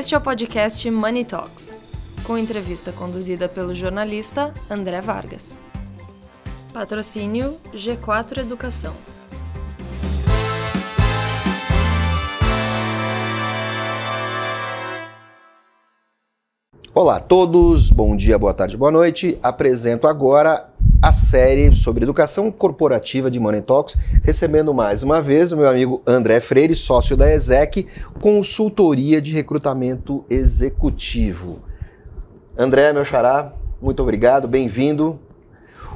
Este é o podcast Money Talks, com entrevista conduzida pelo jornalista André Vargas. Patrocínio G4 Educação. Olá a todos, bom dia, boa tarde, boa noite. Apresento agora a série sobre educação corporativa de Money Talks, recebendo mais uma vez o meu amigo André Freire, sócio da ESEC, consultoria de recrutamento executivo. André, meu xará, muito obrigado, bem-vindo.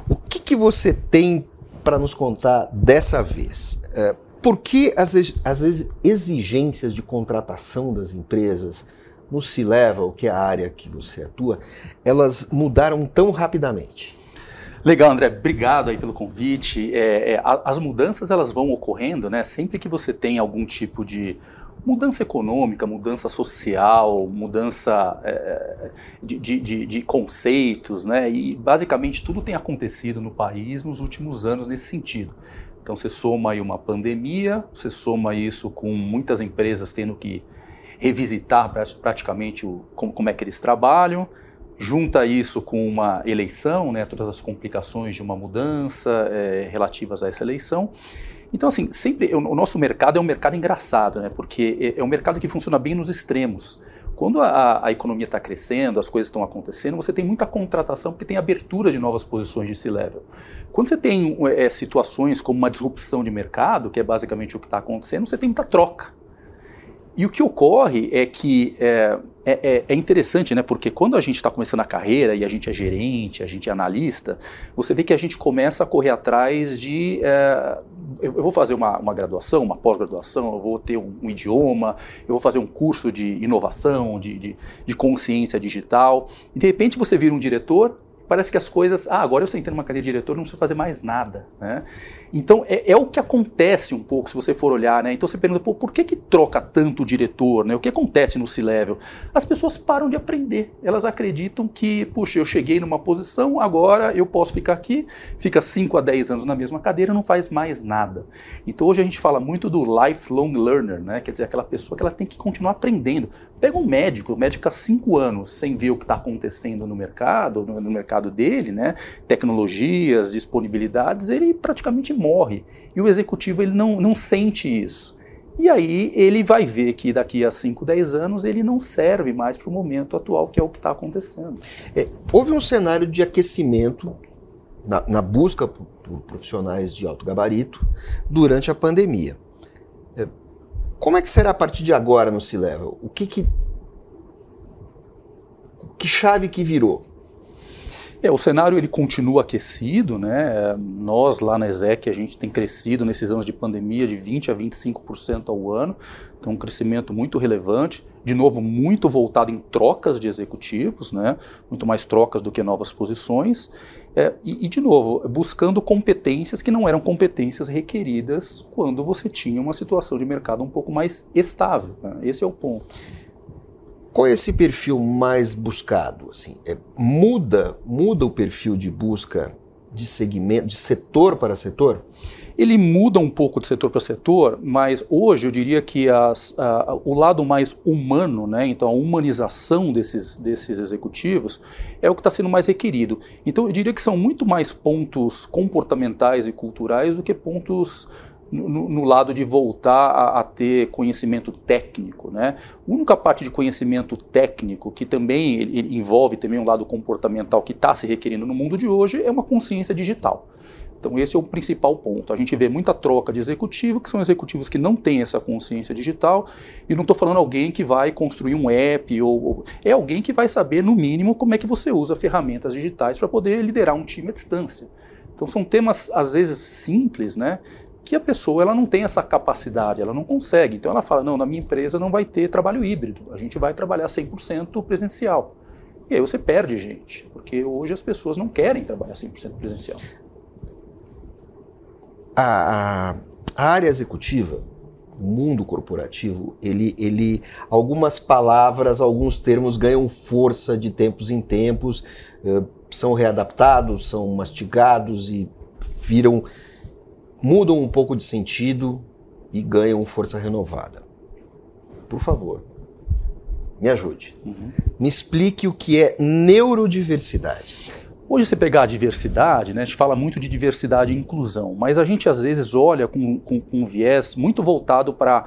O que, que você tem para nos contar dessa vez? É, por que as, as exigências de contratação das empresas no C-Level, que é a área que você atua, elas mudaram tão rapidamente? Legal, André. Obrigado aí pelo convite. É, é, as mudanças elas vão ocorrendo, né? Sempre que você tem algum tipo de mudança econômica, mudança social, mudança é, de, de, de, conceitos, né? E basicamente tudo tem acontecido no país nos últimos anos nesse sentido. Então você soma aí uma pandemia, você soma isso com muitas empresas tendo que revisitar praticamente o, como, como é que eles trabalham junta isso com uma eleição, né, todas as complicações de uma mudança é, relativas a essa eleição. Então, assim, sempre o nosso mercado é um mercado engraçado, né, porque é, é um mercado que funciona bem nos extremos. Quando a, a economia está crescendo, as coisas estão acontecendo, você tem muita contratação porque tem abertura de novas posições de C-level. Quando você tem é, situações como uma disrupção de mercado, que é basicamente o que está acontecendo, você tem muita troca. E o que ocorre é que é, é, é, é interessante, né? Porque quando a gente está começando a carreira e a gente é gerente, a gente é analista, você vê que a gente começa a correr atrás de. É, eu, vou fazer uma, uma graduação, uma pós-graduação, eu vou ter um, um, idioma, eu vou fazer um curso de inovação, de, de, de consciência digital. E de repente você vira um diretor parece que as coisas, ah, agora eu sentei numa cadeira de diretor, não preciso fazer mais nada, né? Então é, é, o que acontece um pouco se você for olhar, né? Então você pergunta, pô, por que que troca tanto o diretor, né? O que acontece no C-level? As pessoas param de aprender, elas acreditam que, puxa, eu cheguei numa posição, agora eu posso ficar aqui, fica 5 a 10 anos na mesma cadeira, não faz mais nada. Então hoje a gente fala muito do lifelong learner, né? Quer dizer, aquela pessoa que ela tem que continuar aprendendo. Pega um médico, o médico fica 5 anos sem ver o que está acontecendo no mercado, no, no mercado dele, né, tecnologias, disponibilidades, ele praticamente morre. E o executivo ele não, não sente isso. E aí ele vai ver que daqui a 5, 10 anos ele não serve mais para o momento atual, que é o que está acontecendo. É, houve um cenário de aquecimento na, na busca por, por, profissionais de alto gabarito durante a pandemia. É, como é que será a partir de agora no C-Level? O que, que que chave que virou? É, o cenário ele continua aquecido, né? Nós lá na ESEC a gente tem crescido nesses anos de pandemia de 20 a 25% ao ano, então um crescimento muito relevante, de novo muito voltado em trocas de executivos, né? Muito mais trocas do que novas posições. É, e, e, de novo, buscando competências que não eram competências requeridas quando você tinha uma situação de mercado um pouco mais estável. Né? Esse é o ponto. Qual é esse perfil mais buscado? Assim, é, muda, muda o perfil de busca de segmento, de setor para setor? Ele muda um pouco de setor para setor, mas hoje eu diria que as, a, o lado mais humano, né, então a humanização desses, desses executivos, é o que está sendo mais requerido. Então eu diria que são muito mais pontos comportamentais e culturais do que pontos no, no, lado de voltar a, a, ter conhecimento técnico. Né? A única parte de conhecimento técnico que também ele, ele envolve também um lado comportamental que está se requerendo no mundo de hoje é uma consciência digital. Então esse é o principal ponto. A gente vê muita troca de executivo, que são executivos que não têm essa consciência digital, e não estou falando alguém que vai construir um app, ou, ou, é alguém que vai saber, no mínimo, como é que você usa ferramentas digitais para poder liderar um time à distância. Então são temas, às vezes, simples, né? Que a pessoa ela não tem essa capacidade, ela não consegue. Então ela fala: não, na minha empresa não vai ter trabalho híbrido, a gente vai trabalhar 100% presencial. E aí você perde gente, porque hoje as pessoas não querem trabalhar 100% presencial. A, a, área executiva, o mundo corporativo, ele, ele, algumas palavras, alguns termos ganham força de tempos em tempos, eh, são readaptados, são mastigados e viram mudam um pouco de sentido e ganham força renovada. Por favor, me ajude. Uhum. Me explique o que é neurodiversidade. Hoje, você pegar a diversidade, né, a gente fala muito de diversidade e inclusão, mas a gente às vezes olha com, com, com um viés muito voltado para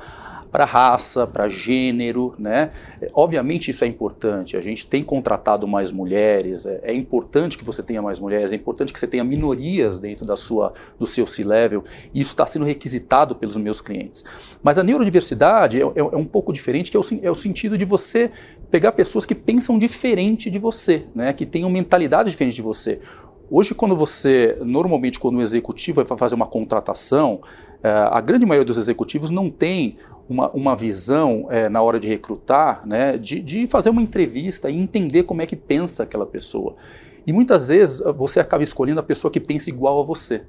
para raça, para gênero, né? Obviamente isso é importante. A gente tem contratado mais mulheres. É, é, importante que você tenha mais mulheres. É importante que você tenha minorias dentro da sua, do seu C-level. Isso está sendo requisitado pelos meus clientes. Mas a neurodiversidade é, é, é um pouco diferente, que é o, é o sentido de você pegar pessoas que pensam diferente de você, né? Que tenham mentalidade diferente de você. Hoje, quando você, normalmente, quando o executivo vai fazer uma contratação, a grande maioria dos executivos não tem uma, uma visão é, na hora de recrutar, né, de, de fazer uma entrevista e entender como é que pensa aquela pessoa. E muitas vezes você acaba escolhendo a pessoa que pensa igual a você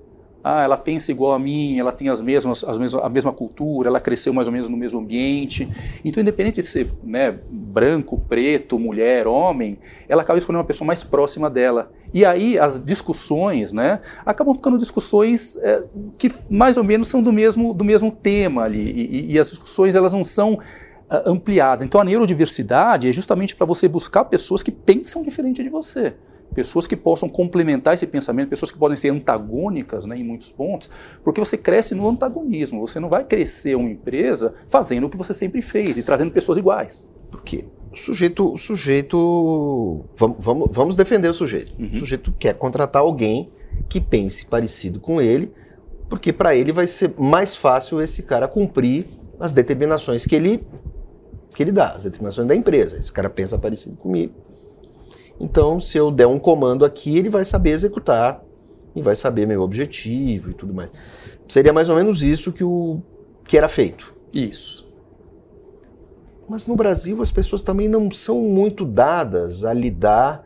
ah, ela pensa igual a mim, ela tem as mesmas, as mesmas, a mesma cultura, ela cresceu mais ou menos no mesmo ambiente. Então, independente de ser né, branco, preto, mulher, homem, ela acaba escolhendo uma pessoa mais próxima dela. E aí as discussões, né, acabam ficando discussões é, que mais ou menos são do mesmo, do mesmo tema ali. E, e as discussões elas não são uh, ampliadas. Então, a neurodiversidade é justamente para você buscar pessoas que pensam diferente de você pessoas que possam complementar esse pensamento, pessoas que podem ser antagônicas né, em muitos pontos, porque você cresce no antagonismo. Você não vai crescer uma empresa fazendo o que você sempre fez e trazendo pessoas iguais. Por quê? O sujeito, o sujeito, vamos, vamos, vamos defender o sujeito. Uhum. O sujeito quer contratar alguém que pense parecido com ele, porque para ele vai ser mais fácil esse cara cumprir as determinações que ele que ele dá, as determinações da empresa. Esse cara pensa parecido comigo então, se eu der um comando aqui, ele vai saber executar e vai saber meu objetivo e tudo mais. Seria mais ou menos isso que, o, que era feito. Isso. Mas no Brasil as pessoas também não são muito dadas a lidar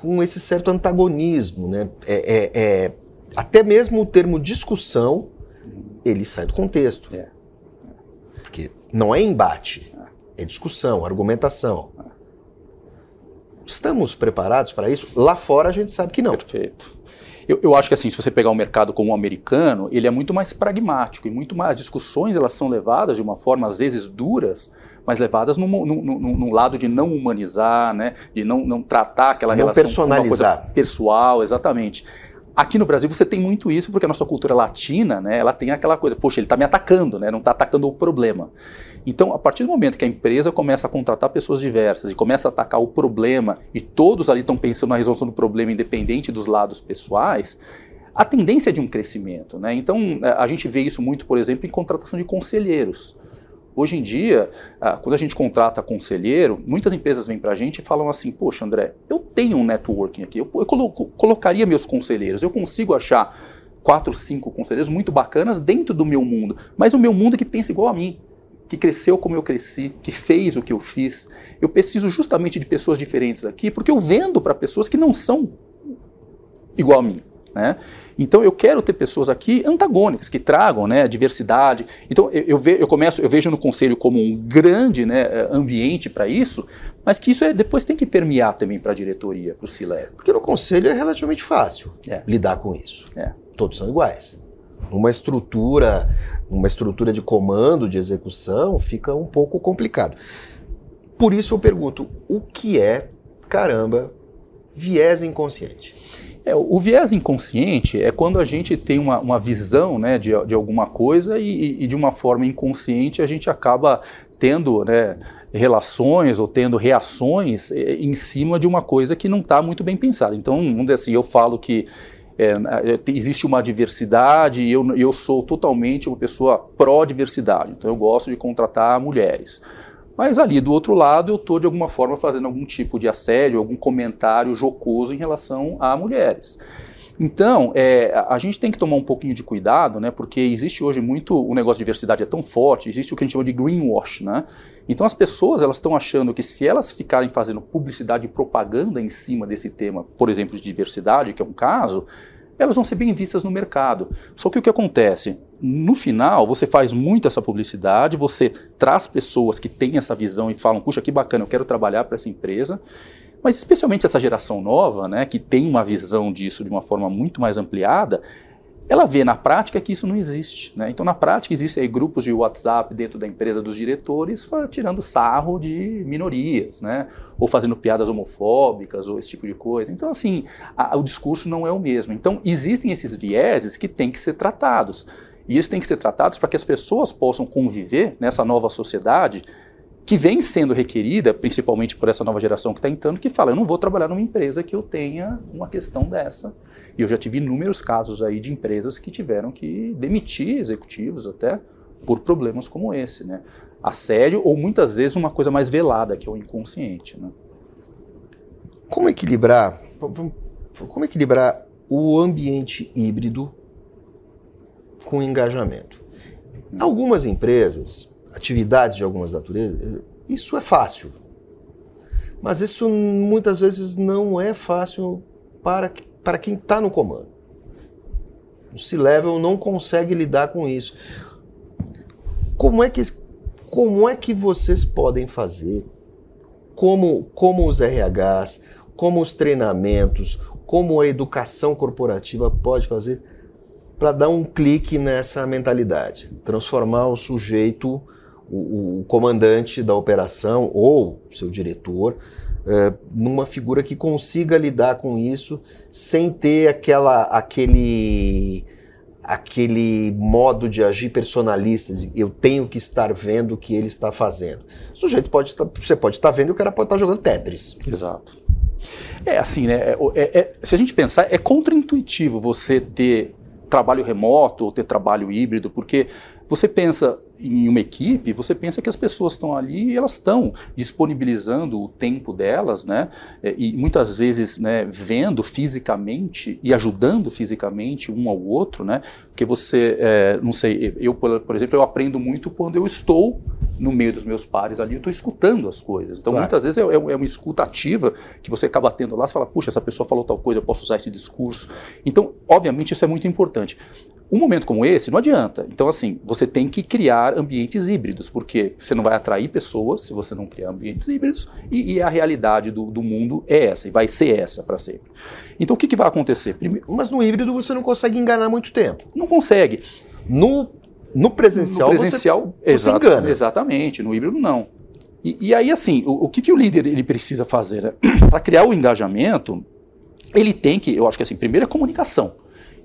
com esse certo antagonismo. Né? É, é, é até mesmo o termo discussão, ele sai do contexto. É. Porque não é embate, é discussão, argumentação. Estamos preparados para isso? Lá fora a gente sabe que não. Perfeito. Eu, eu, acho que assim, se você pegar um mercado como o americano, ele é muito mais pragmático e muito mais. As discussões elas são levadas de uma forma, às vezes, duras, mas levadas num, num, num, num lado de não humanizar, né? de não, não tratar aquela não relação personalizar. como uma coisa pessoal, exatamente. Aqui no Brasil você tem muito isso, porque a nossa cultura latina, né, ela tem aquela coisa, poxa, ele está me atacando, né, não está atacando o problema. Então, a partir do momento que a empresa começa a contratar pessoas diversas e começa a atacar o problema e todos ali estão pensando na resolução do problema independente dos lados pessoais, a tendência é de um crescimento. Né? Então, é, a gente vê isso muito, por exemplo, em contratação de conselheiros. Hoje em dia, quando a gente contrata conselheiro, muitas empresas vêm para a gente e falam assim: Poxa, André, eu tenho um networking aqui, eu, eu colocaria meus conselheiros, eu consigo achar quatro, cinco conselheiros muito bacanas dentro do meu mundo, mas o meu mundo é que pensa igual a mim que cresceu como eu cresci, que fez o que eu fiz. Eu preciso justamente de pessoas diferentes aqui, porque eu vendo para pessoas que não são igual a mim. Né? Então eu quero ter pessoas aqui antagônicas, que tragam né, diversidade. Então eu, eu, ve, eu começo, eu vejo no conselho como um grande né, ambiente para isso, mas que isso é, depois tem que permear também para a diretoria, para o CILE. Porque no conselho é relativamente fácil é. lidar com isso. É. Todos são iguais numa estrutura, numa estrutura de comando, de execução, fica um pouco complicado. Por isso eu pergunto, o que é, caramba, viés inconsciente? É, o viés inconsciente é quando a gente tem uma, uma visão né, de, de alguma coisa e, e, de uma forma inconsciente a gente acaba tendo né, relações ou tendo reações eh, em cima de uma coisa que não está muito bem pensada. Então, vamos dizer assim, eu falo que é, é existe uma diversidade e eu, eu sou totalmente uma pessoa pró-diversidade, então eu gosto de contratar mulheres. Mas ali do outro lado eu estou de alguma forma fazendo algum tipo de assédio, algum comentário jocoso em relação a mulheres. Então, é, a gente tem que tomar um pouquinho de cuidado, né, porque existe hoje muito, o negócio de diversidade é tão forte, existe o que a gente chama de greenwash, né? Então as pessoas elas estão achando que se elas ficarem fazendo publicidade e propaganda em cima desse tema, por exemplo, de diversidade, que é um caso, elas vão ser bem vistas no mercado. Só que o que acontece? No final, você faz muito essa publicidade, você traz pessoas que têm essa visão e falam, puxa, que bacana, eu quero trabalhar para essa empresa. Mas especialmente essa geração nova, né, que tem uma visão disso de uma forma muito mais ampliada, ela vê na prática que isso não existe. Né? Então, na prática, existem grupos de WhatsApp dentro da empresa dos diretores tirando sarro de minorias, né? ou fazendo piadas homofóbicas, ou esse tipo de coisa. Então, assim, a, o discurso não é o mesmo. Então, existem esses vieses que têm que ser tratados. E isso tem que ser tratados para que as pessoas possam conviver nessa nova sociedade que vem sendo requerida, principalmente por essa nova geração que está entrando, que fala, eu não vou trabalhar numa empresa que eu tenha uma questão dessa. E eu já tive inúmeros casos aí de empresas que tiveram que demitir executivos até por problemas como esse, né? Assédio ou muitas vezes uma coisa mais velada, que é o inconsciente, né? Como equilibrar, como equilibrar o ambiente híbrido com engajamento? Algumas empresas atividades de algumas naturezas, isso é fácil. Mas isso muitas vezes não é fácil para, para quem está no comando. O C-Level não consegue lidar com isso. Como é que, como é que vocês podem fazer? Como, como os RHs, como os treinamentos, como a educação corporativa pode fazer para dar um clique nessa mentalidade, transformar o sujeito o, o comandante da operação ou seu diretor é, numa figura que consiga lidar com isso sem ter aquela, aquele, aquele modo de agir personalista, de eu tenho que estar vendo o que ele está fazendo. O sujeito pode estar, você pode estar vendo e o cara pode estar jogando Tetris. Exato. É assim, né? É, é, é, se a gente pensar, é contraintuitivo você ter trabalho remoto ou ter trabalho híbrido, porque você pensa em uma equipe, você pensa que as pessoas estão ali e elas estão disponibilizando o tempo delas, né? É, e muitas vezes, né, vendo fisicamente e ajudando fisicamente um ao outro, né? Porque você, é, não sei, eu, por exemplo, eu aprendo muito quando eu estou no meio dos meus pares ali, eu estou escutando as coisas. Então, claro. muitas vezes é, é, é, uma escuta ativa que você acaba tendo lá, você fala, puxa, essa pessoa falou tal coisa, eu posso usar esse discurso. Então, obviamente, isso é muito importante. Um momento como esse não adianta. Então, assim, você tem que criar ambientes híbridos, porque você não vai atrair pessoas se você não criar ambientes híbridos, e, e a realidade do, do, mundo é essa, e vai ser essa para sempre. Então, o que, que vai acontecer? Primeiro, Mas no híbrido você não consegue enganar muito tempo. Não consegue. No, no presencial, no presencial você, você engana. Exatamente, no híbrido não. E, e aí, assim, o, o, que, que o líder ele precisa fazer? Né? para criar o engajamento, ele tem que, eu acho que assim, primeiro é comunicação.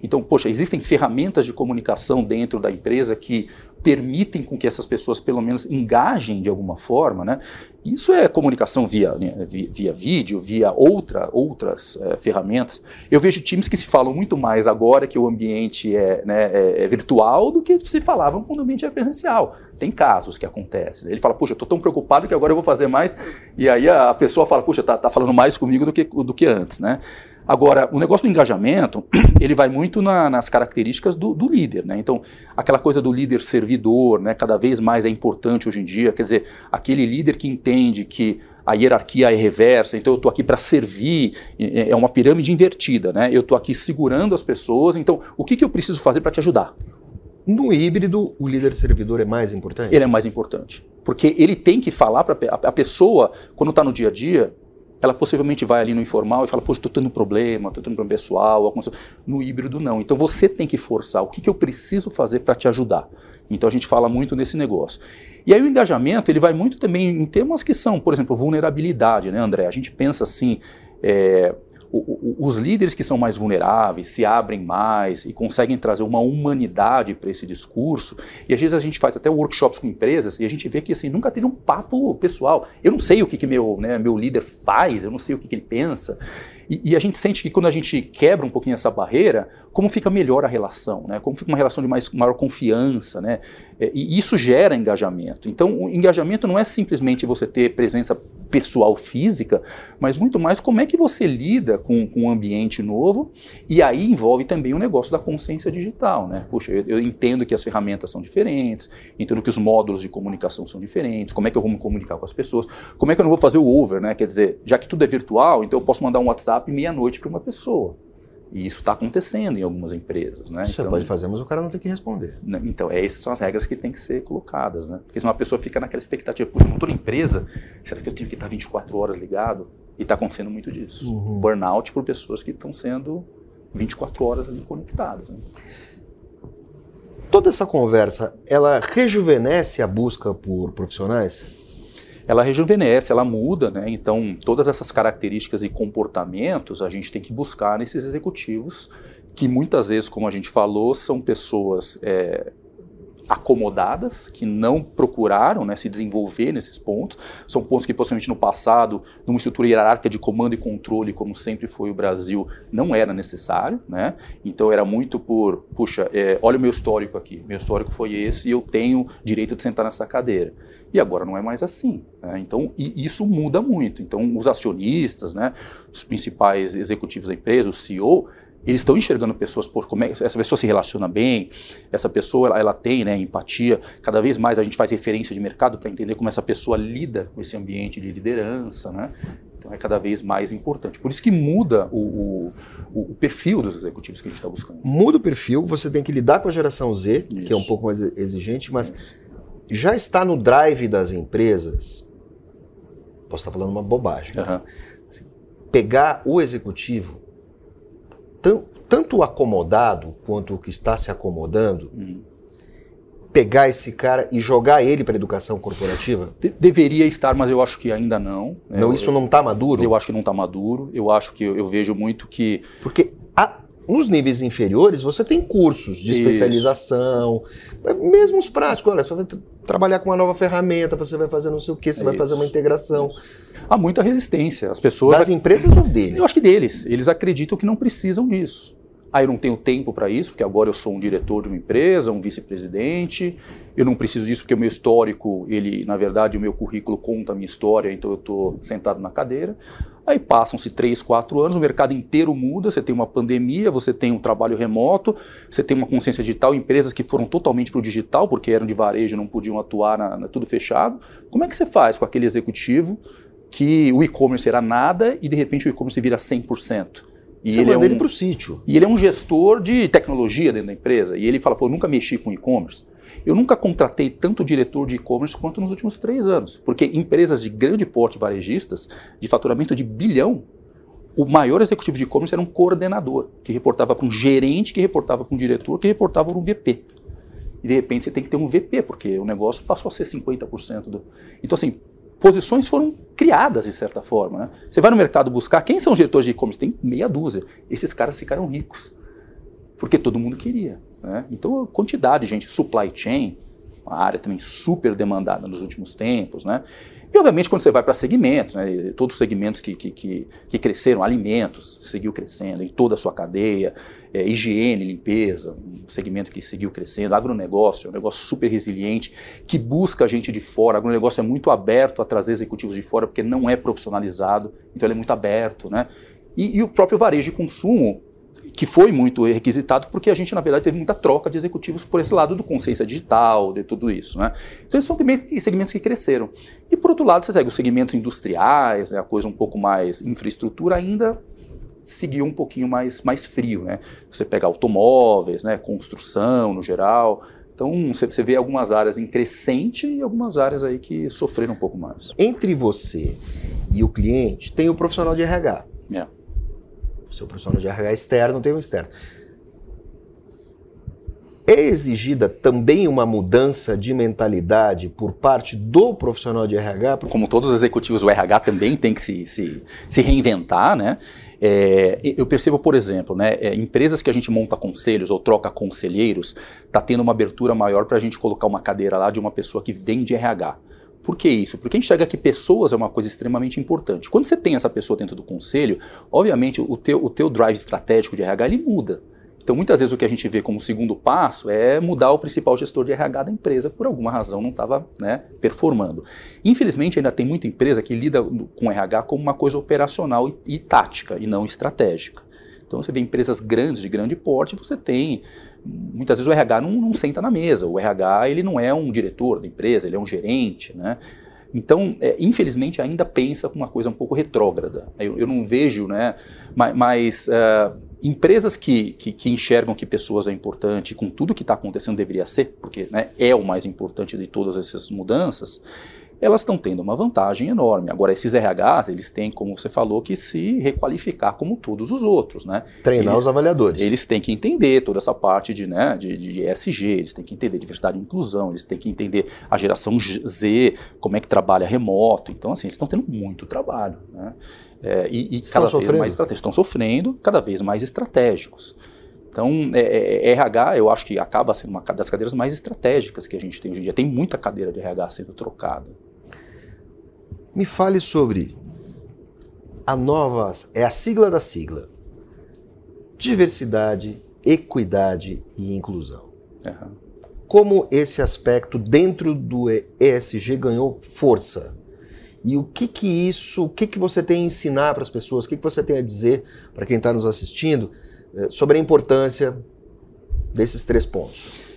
Então, poxa, existem ferramentas de comunicação dentro da empresa que permitem com que essas pessoas pelo menos engajem de alguma forma, né? Isso é comunicação via, né, via, via, vídeo, via outra, outras é, ferramentas. Eu vejo times que se falam muito mais agora que o ambiente é, né, é, é virtual do que se falavam quando o ambiente é presencial. Tem casos que acontecem. Ele fala, puxa, eu estou tão preocupado que agora eu vou fazer mais. E aí a pessoa fala, puxa, tá, tá falando mais comigo do que, do que antes, né? Agora, o negócio do engajamento, ele vai muito na, nas características do, do, líder, né? Então, aquela coisa do líder servidor, né? Cada vez mais é importante hoje em dia. Quer dizer, aquele líder que entende que a hierarquia é reversa, então eu estou aqui para servir, é uma pirâmide invertida, né? Eu estou aqui segurando as pessoas, então o que, que eu preciso fazer para te ajudar? No híbrido, o líder servidor é mais importante? Ele é mais importante. Porque ele tem que falar para a pessoa, quando está no dia a dia, ela possivelmente vai ali no informal e fala, poxa, estou tendo um problema, estou tendo um problema pessoal. No híbrido, não. Então você tem que forçar. O que, que eu preciso fazer para te ajudar? Então a gente fala muito nesse negócio. E aí o engajamento ele vai muito também em temas que são, por exemplo, vulnerabilidade, né, André? A gente pensa assim, é, os líderes que são mais vulneráveis se abrem mais e conseguem trazer uma humanidade para esse discurso. E às vezes a gente faz até workshops com empresas e a gente vê que assim nunca teve um papo pessoal. Eu não sei o que, que meu, né, meu líder faz, eu não sei o que, que ele pensa. E, e, a gente sente que quando a gente quebra um pouquinho essa barreira, como fica melhor a relação, né? como fica uma relação de mais, maior confiança. Né? É, e isso gera engajamento. Então, o engajamento não é simplesmente você ter presença pessoal física, mas muito mais como é que você lida com, com um ambiente novo. E aí envolve também o negócio da consciência digital. Né? Puxa, eu, eu entendo que as ferramentas são diferentes, entendo que os módulos de comunicação são diferentes, como é que eu vou me comunicar com as pessoas, como é que eu não vou fazer o over, né? quer dizer, já que tudo é virtual, então eu posso mandar um WhatsApp WhatsApp meia-noite para uma pessoa. E isso está acontecendo em algumas empresas. Né? Você então, pode fazer, mas o cara não tem que responder. Né, então, é, essas são as regras que têm que ser colocadas. Né? Porque senão a pessoa fica naquela expectativa, puxa, não estou na empresa, será que eu tenho que estar 24 horas ligado? E está acontecendo muito disso. Uhum. Burnout por pessoas que estão sendo 24 horas ali conectadas. Né? toda essa conversa, ela rejuvenesce a busca por profissionais? Ela rejuvenesce, ela muda, né? Então, todas essas características e comportamentos a gente tem que buscar nesses executivos, que muitas vezes, como a gente falou, são pessoas é, acomodadas, que não procuraram né, se desenvolver nesses pontos. São pontos que possivelmente no passado, numa estrutura hierárquica de comando e controle, como sempre foi o Brasil, não era necessário. Né? Então era muito por, puxa, é, olha o meu histórico aqui, meu histórico foi esse e eu tenho direito de sentar nessa cadeira. E agora não é mais assim. Né? Então isso muda muito. Então os acionistas, né, os principais executivos da empresa, o CEO, eles estão enxergando pessoas por como é, essa pessoa se relaciona bem, essa pessoa ela, ela tem né, empatia. Cada vez mais a gente faz referência de mercado para entender como essa pessoa lida com esse ambiente de liderança, né? Então é cada vez mais importante. Por isso que muda o, o, o perfil dos executivos que a gente está buscando. Muda o perfil, você tem que lidar com a geração Z, isso. que é um pouco mais exigente, mas isso. já está no drive das empresas. Posso estar falando uma bobagem. Uhum. Assim, pegar o executivo tanto acomodado quanto o que está se acomodando, uhum. pegar esse cara e jogar ele para a educação corporativa? De deveria estar, mas eu acho que ainda não. Não, eu, isso não está maduro? Eu acho que não está maduro. Eu acho que eu, eu vejo muito que. Porque a, nos níveis inferiores, você tem cursos de especialização, mesmo os práticos. Olha, você vai trabalhar com uma nova ferramenta, você vai fazer não sei o que, você é vai isso. fazer uma integração. Há muita resistência. As pessoas. Das empresas ou deles? Eu acho que deles. Eles acreditam que não precisam disso. Ah, eu não tenho tempo para isso, porque agora eu sou um diretor de uma empresa, um vice-presidente. Eu não preciso disso porque o meu histórico, ele, na verdade, o meu currículo conta a minha história, então eu estou sentado na cadeira. Aí passam-se três, quatro anos, o mercado inteiro muda, você tem uma pandemia, você tem um trabalho remoto, você tem uma consciência digital, empresas que foram totalmente para o digital, porque eram de varejo, não podiam atuar, na, na, tudo fechado. Como é que você faz com aquele executivo que o e-commerce era nada e de repente o e-commerce vira 100%? E Você ele é um, ele para o sítio. E ele é um gestor de tecnologia dentro da empresa. E ele fala, pô, eu nunca mexi com e-commerce. Eu nunca contratei tanto diretor de e-commerce quanto nos últimos três anos. Porque empresas de grande porte varejistas, de faturamento de bilhão, o maior executivo de e-commerce era um coordenador, que reportava para um gerente, que reportava para um diretor, que reportava para um VP. E de repente você tem que ter um VP, porque o negócio passou a ser 50% do. Então, assim, posições foram criadas de certa forma. Né? Você vai no mercado buscar quem são os diretores de e-commerce? Tem meia dúzia. Esses caras ficaram ricos, porque todo mundo queria. Né? Então, quantidade de gente, supply chain, uma área também super demandada nos últimos tempos, né? E, obviamente, quando você vai para segmentos, né, todos os segmentos que, que, que, que, cresceram, alimentos seguiu crescendo em toda a sua cadeia, é, higiene, limpeza, um segmento que seguiu crescendo, agronegócio, um negócio super resiliente, que busca gente de fora. O agronegócio é muito aberto a trazer executivos de fora, porque não é profissionalizado, então ele é muito aberto. Né? E, e o próprio varejo de consumo que foi muito requisitado porque a gente, na verdade, teve muita troca de executivos por esse lado do consciência digital, de tudo isso. Né? Então, esses são segmentos que cresceram. E, por outro lado, você segue os segmentos industriais, né, a coisa um pouco mais infraestrutura, ainda seguiu um pouquinho mais, mais frio. Né? Você pega automóveis, né, construção no geral. Então, você vê algumas áreas em crescente e algumas áreas aí que sofreram um pouco mais. Entre você e o cliente, tem o profissional de RH. É seu profissional de RH externo tem um externo. É exigida também uma mudança de mentalidade por parte do profissional de RH? Como todos os executivos, o RH também tem que se, se, se reinventar, né? É, eu percebo, por exemplo, né, é, empresas que a gente monta conselhos ou troca conselheiros, está tendo uma abertura maior para a gente colocar uma cadeira lá de uma pessoa que vem de RH. Por que isso? Porque a gente enxerga que pessoas é uma coisa extremamente importante. Quando você tem essa pessoa dentro do conselho, obviamente o teu, o teu drive estratégico de RH ele muda. Então, muitas vezes o que a gente vê como segundo passo é mudar o principal gestor de RH da empresa, por alguma razão não estava né, performando. Infelizmente, ainda tem muita empresa que lida com RH como uma coisa operacional e, e tática, e não estratégica. Então, você vê empresas grandes, de grande porte, você tem muitas vezes o RH não, não, senta na mesa. O RH ele não é um diretor da empresa, ele é um gerente, né? Então, é, infelizmente, ainda pensa com uma coisa um pouco retrógrada. Eu, eu não vejo, né? Mas, mas uh, empresas que, que, que, enxergam que pessoas é importante, com tudo que está acontecendo deveria ser, porque né, é o mais importante de todas essas mudanças, elas estão tendo uma vantagem enorme. Agora, esses RHs, eles têm, como você falou, que se requalificar como todos os outros, né? Treinar eles, os avaliadores. Eles têm que entender toda essa parte de, né, de, de ESG, eles têm que entender diversidade e inclusão, eles têm que entender a geração Z, como é que trabalha remoto. Então, assim, eles estão tendo muito trabalho, né? É, e, e cada sofrendo? vez mais estratégicos. Estão sofrendo, cada vez mais estratégicos. Então, é, é, RH, eu acho que acaba sendo uma das cadeiras mais estratégicas que a gente tem hoje em dia. Tem muita cadeira de RH sendo trocada. Me fale sobre a nova, é a sigla da sigla. Diversidade, equidade e inclusão. Uhum. Como esse aspecto dentro do ESG ganhou força? E o que que isso, o que que você tem a ensinar para as pessoas, o que que você tem a dizer para quem está nos assistindo eh, sobre a importância desses três pontos?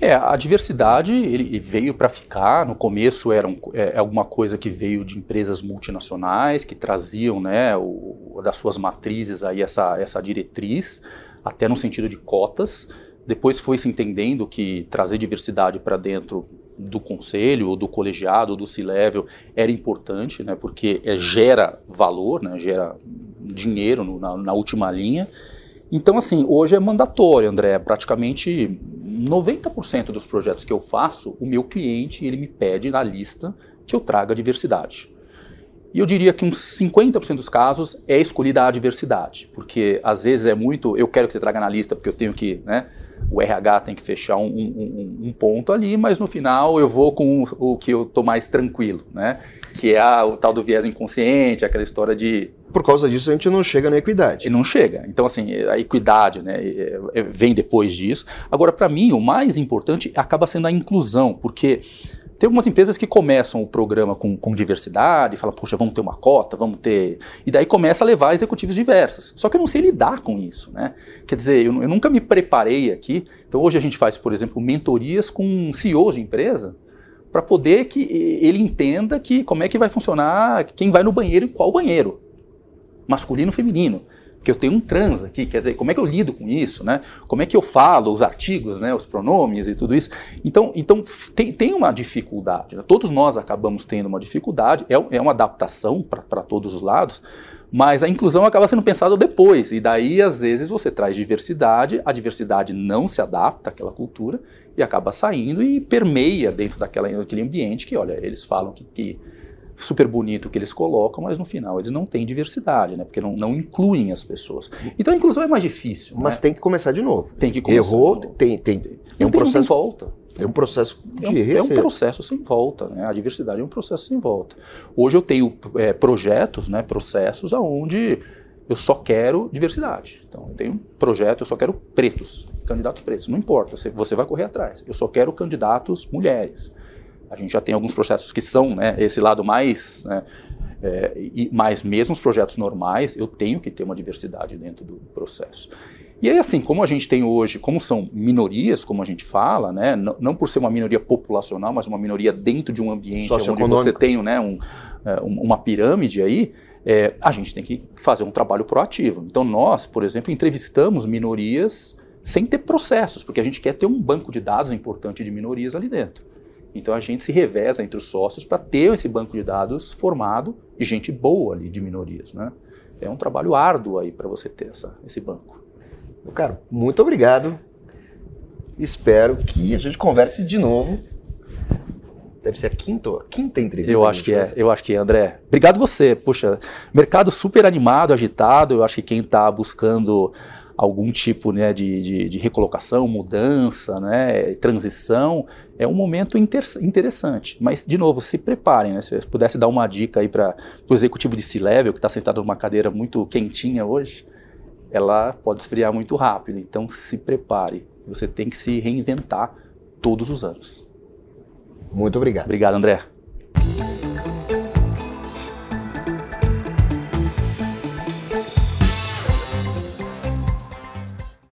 É, a diversidade ele veio para ficar. No começo era um, é, é, alguma coisa que veio de empresas multinacionais que traziam, né, o, das suas matrizes aí essa, essa diretriz, até no sentido de cotas. Depois foi se entendendo que trazer diversidade para dentro do conselho, ou do colegiado, ou do C-level era importante, né, porque é, gera valor, né, gera dinheiro no, na, na última linha. Então, assim, hoje é mandatório, André. Praticamente 90% dos projetos que eu faço, o meu cliente ele me pede na lista que eu traga diversidade. E eu diria que uns 50% dos casos é escolhida a diversidade, porque às vezes é muito, eu quero que você traga na lista porque eu tenho que, né, o RH tem que fechar um, um, um ponto ali, mas no final eu vou com o, o que eu estou mais tranquilo, né, que é a, o tal do viés inconsciente, aquela história de por causa disso a gente não chega na equidade. E não chega. Então, assim, a equidade né, é, é, vem depois disso. Agora, para mim, o mais importante acaba sendo a inclusão, porque tem algumas empresas que começam o programa com, com diversidade, falam, poxa, vamos ter uma cota, vamos ter. E daí começa a levar executivos diversos. Só que eu não sei lidar com isso, né? Quer dizer, eu, eu nunca me preparei aqui. Então hoje a gente faz, por exemplo, mentorias com CEOs de empresa para poder que ele entenda que como é que vai funcionar, quem vai no banheiro e qual banheiro masculino feminino. Porque eu tenho um trans aqui, quer dizer, como é que eu lido com isso, né? Como é que eu falo os artigos, né, os pronomes e tudo isso? Então, então tem, tem uma dificuldade. Né? Todos nós acabamos tendo uma dificuldade, é, é uma adaptação para todos os lados, mas a inclusão acaba sendo pensada depois. E daí, às vezes, você traz diversidade, a diversidade não se adapta àquela cultura e acaba saindo e permeia dentro daquela, daquele ambiente que, olha, eles falam que, que super bonito que eles colocam, mas no final eles não têm diversidade, né? Porque não, não incluem as pessoas. Então a inclusão é mais difícil. Mas né? tem que começar de novo. Tem que começar. Errou, tem, tem, tem. É um processo. Tem volta. É um processo de é um, é um processo sem volta, né? A diversidade é um processo sem volta. Hoje eu tenho é, projetos, né, processos aonde eu só quero diversidade. Então, eu tenho um projeto, eu só quero pretos, candidatos pretos. Não importa, você vai correr atrás. Eu só quero candidatos mulheres. A gente já tem alguns processos que são né, esse lado mais. Né, é, e, mas mesmo os projetos normais, eu tenho que ter uma diversidade dentro do processo. E aí, assim, como a gente tem hoje, como são minorias, como a gente fala, né, não, não por ser uma minoria populacional, mas uma minoria dentro de um ambiente onde você tem né, um, é, uma pirâmide aí, é, a gente tem que fazer um trabalho proativo. Então, nós, por exemplo, entrevistamos minorias sem ter processos, porque a gente quer ter um banco de dados importante de minorias ali dentro. Então a gente se reveza entre os sócios para ter esse banco de dados formado de gente boa ali, de minorias. Né? É um trabalho árduo aí para você ter essa, esse banco. Cara, muito obrigado. Espero que a gente converse de novo. Deve ser a quinta, a quinta entrevista. Eu acho que é, eu acho que é, André. Obrigado você. Puxa, mercado super animado, agitado. Eu acho que quem está buscando algum tipo né, de, de, de, recolocação, mudança, né, transição, é um momento inter interessante. Mas, de novo, se preparem. Né, se eu pudesse dar uma dica aí para o executivo de C-Level, que está sentado numa cadeira muito quentinha hoje, ela pode esfriar muito rápido. Então, se prepare. Você tem que se reinventar todos os anos. Muito obrigado. Obrigado, André.